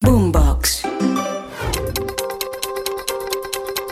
Boombox.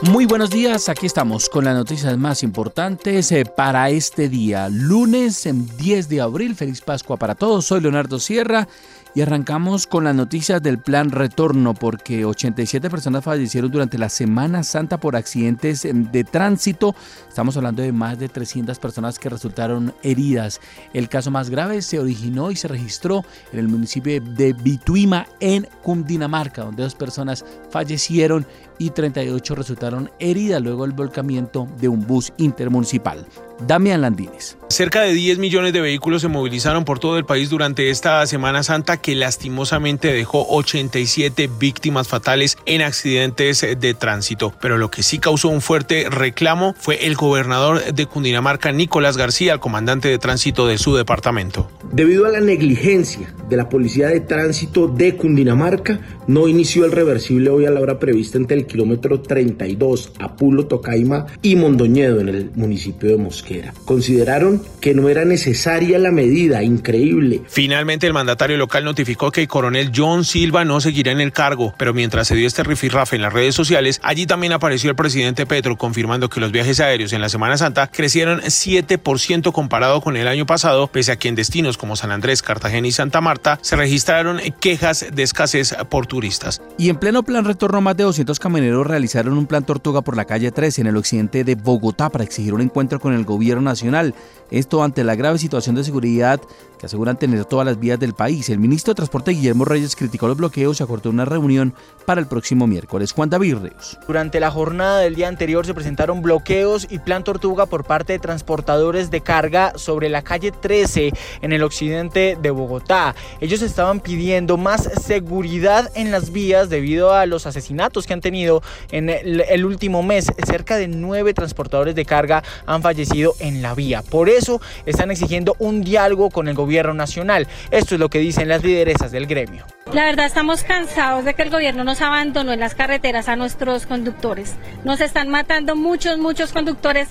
Muy buenos días, aquí estamos con las noticias más importantes eh, para este día, lunes 10 de abril. Feliz Pascua para todos, soy Leonardo Sierra y arrancamos con las noticias del plan retorno porque 87 personas fallecieron durante la Semana Santa por accidentes de tránsito. Estamos hablando de más de 300 personas que resultaron heridas. El caso más grave se originó y se registró en el municipio de Bituima en Cundinamarca, donde dos personas fallecieron y 38 resultaron heridas luego del volcamiento de un bus intermunicipal. Damián Landines. Cerca de 10 millones de vehículos se movilizaron por todo el país durante esta Semana Santa que lastimosamente dejó 87 víctimas fatales en accidentes de tránsito. Pero lo que sí causó un fuerte reclamo fue el gobernador de Cundinamarca, Nicolás García, el comandante de tránsito de su departamento. Debido a la negligencia de la Policía de Tránsito de Cundinamarca, no inició el reversible hoy a la hora prevista entre el kilómetro 32 Apulo, Tocaima y Mondoñedo en el municipio de Mosquera. Consideraron que no era necesaria la medida, increíble. Finalmente el mandatario local notificó que el coronel John Silva no seguirá en el cargo, pero mientras se dio este rifirrafe en las redes sociales, allí también apareció el presidente Petro confirmando que los viajes aéreos en la Semana Santa crecieron 7% comparado con el año pasado, pese a que en destinos como San Andrés, Cartagena y Santa Marta se registraron quejas de escasez por turistas. Y en pleno plan retorno, más de 200 camioneros realizaron un plan tortuga por la calle 13 en el occidente de Bogotá para exigir un encuentro con el gobierno nacional. Esto ante la grave situación de seguridad aseguran tener todas las vías del país. El ministro de Transporte Guillermo Reyes criticó los bloqueos y acordó una reunión para el próximo miércoles. Juan David Reus. Durante la jornada del día anterior se presentaron bloqueos y plan tortuga por parte de transportadores de carga sobre la calle 13 en el occidente de Bogotá. Ellos estaban pidiendo más seguridad en las vías debido a los asesinatos que han tenido en el último mes. Cerca de nueve transportadores de carga han fallecido en la vía. Por eso están exigiendo un diálogo con el gobierno nacional. Esto es lo que dicen las lideresas del gremio. La verdad estamos cansados de que el gobierno nos abandonó en las carreteras a nuestros conductores. Nos están matando muchos, muchos conductores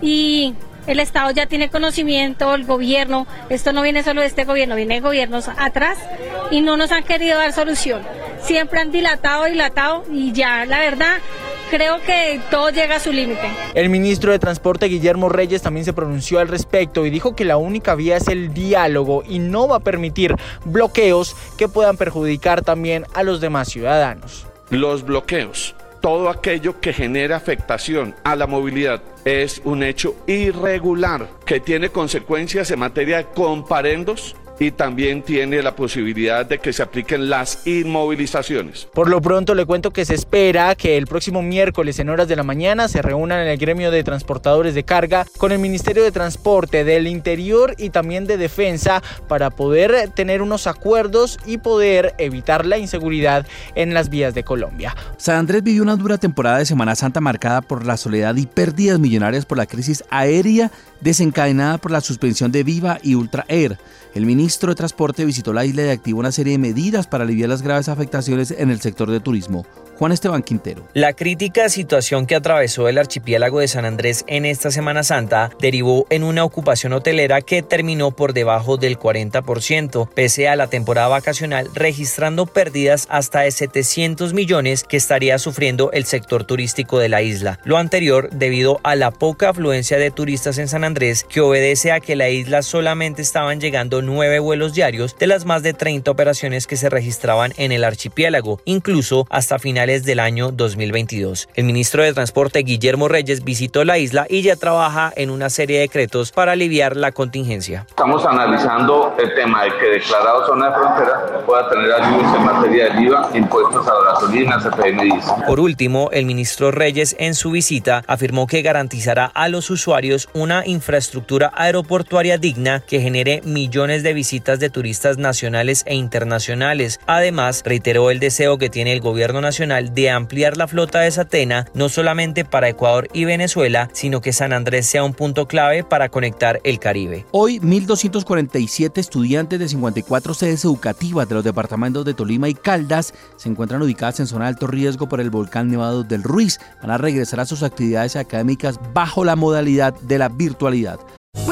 y el Estado ya tiene conocimiento, el gobierno, esto no viene solo de este gobierno, viene de gobiernos atrás y no nos han querido dar solución. Siempre han dilatado, dilatado y ya la verdad creo que todo llega a su límite. El ministro de Transporte Guillermo Reyes también se pronunció al respecto y dijo que la única vía es el diálogo y no va a permitir bloqueos que puedan perjudicar también a los demás ciudadanos. Los bloqueos todo aquello que genera afectación a la movilidad es un hecho irregular que tiene consecuencias en materia de comparendos y también tiene la posibilidad de que se apliquen las inmovilizaciones. Por lo pronto le cuento que se espera que el próximo miércoles en horas de la mañana se reúnan en el gremio de transportadores de carga con el Ministerio de Transporte del Interior y también de Defensa para poder tener unos acuerdos y poder evitar la inseguridad en las vías de Colombia. San Andrés vivió una dura temporada de Semana Santa marcada por la soledad y pérdidas millonarias por la crisis aérea desencadenada por la suspensión de Viva y Ultra Air. El ministro de Transporte visitó la isla y activó una serie de medidas para aliviar las graves afectaciones en el sector de turismo. Juan Esteban Quintero. La crítica situación que atravesó el archipiélago de San Andrés en esta Semana Santa derivó en una ocupación hotelera que terminó por debajo del 40%, pese a la temporada vacacional, registrando pérdidas hasta de 700 millones que estaría sufriendo el sector turístico de la isla. Lo anterior debido a la poca afluencia de turistas en San Andrés, que obedece a que la isla solamente estaban llegando nueve vuelos diarios de las más de 30 operaciones que se registraban en el archipiélago, incluso hasta finales del año 2022. El ministro de Transporte Guillermo Reyes visitó la isla y ya trabaja en una serie de decretos para aliviar la contingencia. Estamos analizando el tema de que declarado zona de frontera pueda tener ayudas en materia de IVA, impuestos a la gasolina, CPM y Por último, el ministro Reyes en su visita afirmó que garantizará a los usuarios una infraestructura aeroportuaria digna que genere millones de visitas de turistas nacionales e internacionales. Además, reiteró el deseo que tiene el gobierno nacional de ampliar la flota de Satena no solamente para Ecuador y Venezuela, sino que San Andrés sea un punto clave para conectar el Caribe. Hoy, 1.247 estudiantes de 54 sedes educativas de los departamentos de Tolima y Caldas se encuentran ubicadas en zona de alto riesgo por el volcán Nevado del Ruiz. Van a regresar a sus actividades académicas bajo la modalidad de la virtualidad.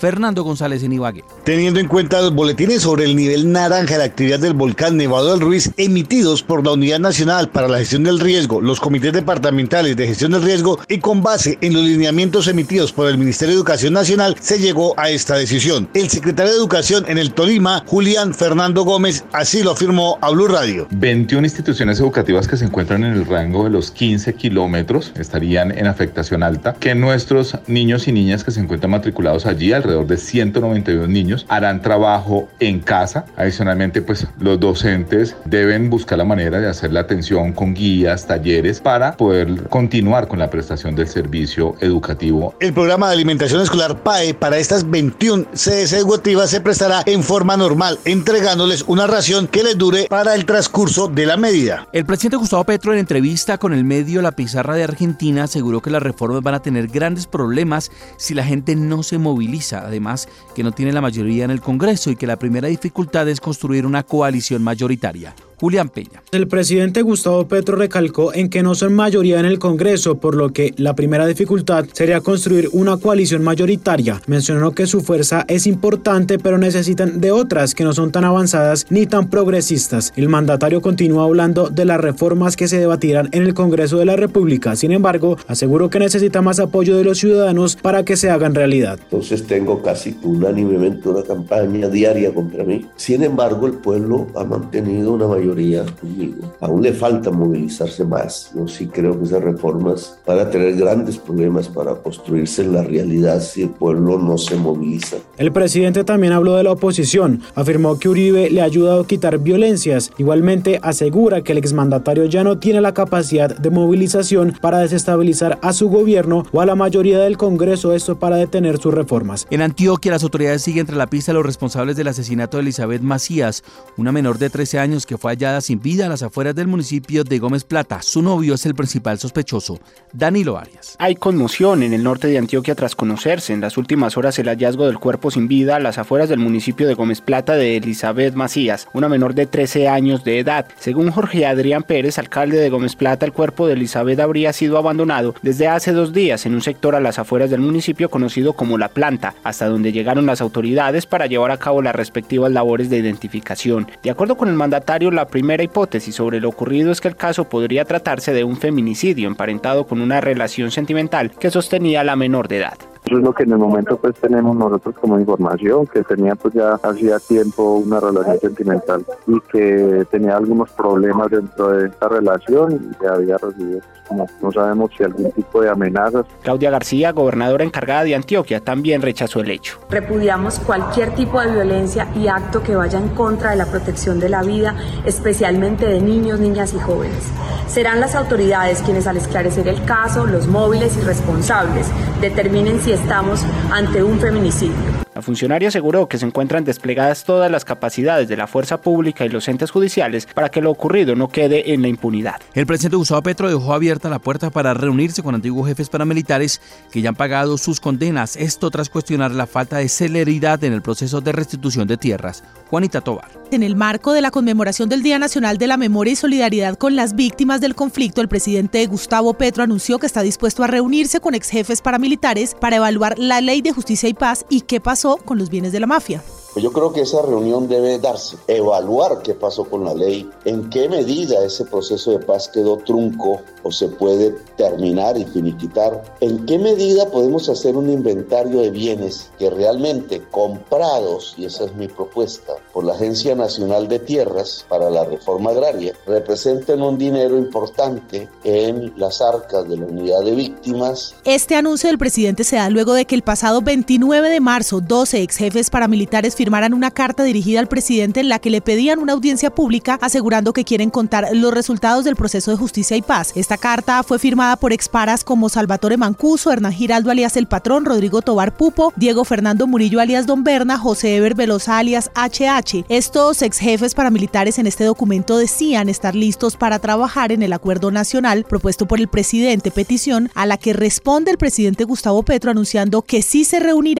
Fernando González en Ibagué. Teniendo en cuenta los boletines sobre el nivel naranja de actividad del volcán Nevado del Ruiz emitidos por la Unidad Nacional para la Gestión del Riesgo, los comités departamentales de gestión del riesgo y con base en los lineamientos emitidos por el Ministerio de Educación Nacional, se llegó a esta decisión. El secretario de Educación en el Tolima, Julián Fernando Gómez, así lo afirmó a Blue Radio. 21 instituciones educativas que se encuentran en el rango de los 15 kilómetros estarían en afectación alta, que nuestros niños y niñas que se encuentran matriculados allí, alrededor de 192 niños harán trabajo en casa. Adicionalmente, pues los docentes deben buscar la manera de hacer la atención con guías, talleres para poder continuar con la prestación del servicio educativo. El programa de alimentación escolar PAE para estas 21 sedes educativas se prestará en forma normal, entregándoles una ración que les dure para el transcurso de la medida. El presidente Gustavo Petro en entrevista con el medio La Pizarra de Argentina aseguró que las reformas van a tener grandes problemas si la gente no se moviliza además que no tiene la mayoría en el Congreso y que la primera dificultad es construir una coalición mayoritaria. Julián Peña. El presidente Gustavo Petro recalcó en que no son mayoría en el Congreso, por lo que la primera dificultad sería construir una coalición mayoritaria. Mencionó que su fuerza es importante, pero necesitan de otras que no son tan avanzadas ni tan progresistas. El mandatario continúa hablando de las reformas que se debatirán en el Congreso de la República. Sin embargo, aseguró que necesita más apoyo de los ciudadanos para que se hagan realidad. Entonces tengo casi unánimemente una campaña diaria contra mí. Sin embargo, el pueblo ha mantenido una mayoría conmigo. Aún le falta movilizarse más. Yo sí creo que esas reformas van a tener grandes problemas para construirse en la realidad si el pueblo no se moviliza. El presidente también habló de la oposición. Afirmó que Uribe le ha ayudado a quitar violencias. Igualmente asegura que el exmandatario ya no tiene la capacidad de movilización para desestabilizar a su gobierno o a la mayoría del Congreso, esto para detener sus reformas. En Antioquia, las autoridades siguen entre la pista a los responsables del asesinato de Elizabeth Macías, una menor de 13 años que fue sin vida a las afueras del municipio de Gómez Plata. Su novio es el principal sospechoso, Danilo Arias. Hay conmoción en el norte de Antioquia tras conocerse en las últimas horas el hallazgo del cuerpo sin vida a las afueras del municipio de Gómez Plata de Elizabeth Macías, una menor de 13 años de edad. Según Jorge Adrián Pérez, alcalde de Gómez Plata, el cuerpo de Elizabeth habría sido abandonado desde hace dos días en un sector a las afueras del municipio conocido como La Planta, hasta donde llegaron las autoridades para llevar a cabo las respectivas labores de identificación. De acuerdo con el mandatario, la primera hipótesis sobre lo ocurrido es que el caso podría tratarse de un feminicidio emparentado con una relación sentimental que sostenía la menor de edad. Eso es lo que en el momento pues tenemos nosotros como información, que tenía pues ya hacía tiempo una relación sentimental y que tenía algunos problemas dentro de esta relación y que había recibido pues, como no sabemos si algún tipo de amenazas. Claudia García, gobernadora encargada de Antioquia, también rechazó el hecho. Repudiamos cualquier tipo de violencia y acto que vaya en contra de la protección de la vida, especialmente de niños, niñas y jóvenes. Serán las autoridades quienes al esclarecer el caso, los móviles y responsables determinen si estamos ante un feminicidio. La funcionaria aseguró que se encuentran desplegadas todas las capacidades de la fuerza pública y los entes judiciales para que lo ocurrido no quede en la impunidad. El presidente Gustavo Petro dejó abierta la puerta para reunirse con antiguos jefes paramilitares que ya han pagado sus condenas, esto tras cuestionar la falta de celeridad en el proceso de restitución de tierras. Juanita Tobar. En el marco de la conmemoración del Día Nacional de la Memoria y Solidaridad con las víctimas del conflicto, el presidente Gustavo Petro anunció que está dispuesto a reunirse con ex jefes paramilitares para evaluar la ley de justicia y paz y qué pasó con los bienes de la mafia. Pues yo creo que esa reunión debe darse, evaluar qué pasó con la ley, en qué medida ese proceso de paz quedó trunco o se puede terminar y finiquitar, en qué medida podemos hacer un inventario de bienes que realmente comprados, y esa es mi propuesta, por la Agencia Nacional de Tierras para la Reforma Agraria, representen un dinero importante en las arcas de la unidad de víctimas. Este anuncio del presidente se da luego de que el pasado 29 de marzo 12 ex jefes paramilitares firmaran una carta dirigida al presidente en la que le pedían una audiencia pública asegurando que quieren contar los resultados del proceso de justicia y paz. Esta carta fue firmada por exparas como Salvatore Mancuso, Hernán Giraldo alias El Patrón, Rodrigo Tobar Pupo, Diego Fernando Murillo alias Don Berna, José Eber Velosa alias HH. Estos ex jefes paramilitares en este documento decían estar listos para trabajar en el acuerdo nacional propuesto por el presidente, petición a la que responde el presidente Gustavo Petro anunciando que sí se reunirá.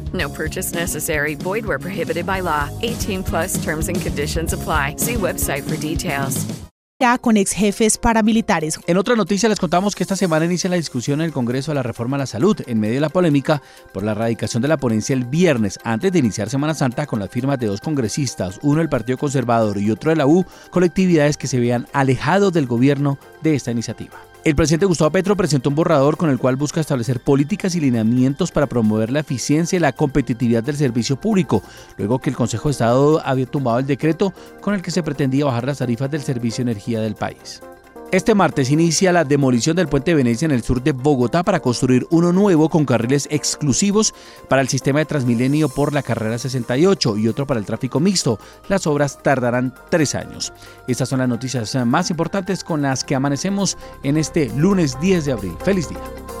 No purchase necessary. Void where prohibited by law. 18 plus terms and conditions apply. See website for details. con ex jefes paramilitares. En otra noticia les contamos que esta semana inicia la discusión en el Congreso de la Reforma a la Salud, en medio de la polémica por la erradicación de la ponencia el viernes, antes de iniciar Semana Santa con las firmas de dos congresistas, uno del Partido Conservador y otro de la U, colectividades que se vean alejados del gobierno de esta iniciativa. El presidente Gustavo Petro presentó un borrador con el cual busca establecer políticas y lineamientos para promover la eficiencia y la competitividad del servicio público, luego que el Consejo de Estado había tumbado el decreto con el que se pretendía bajar las tarifas del servicio de energía del país. Este martes inicia la demolición del puente de Venecia en el sur de Bogotá para construir uno nuevo con carriles exclusivos para el sistema de Transmilenio por la carrera 68 y otro para el tráfico mixto. Las obras tardarán tres años. Estas son las noticias más importantes con las que amanecemos en este lunes 10 de abril. Feliz día.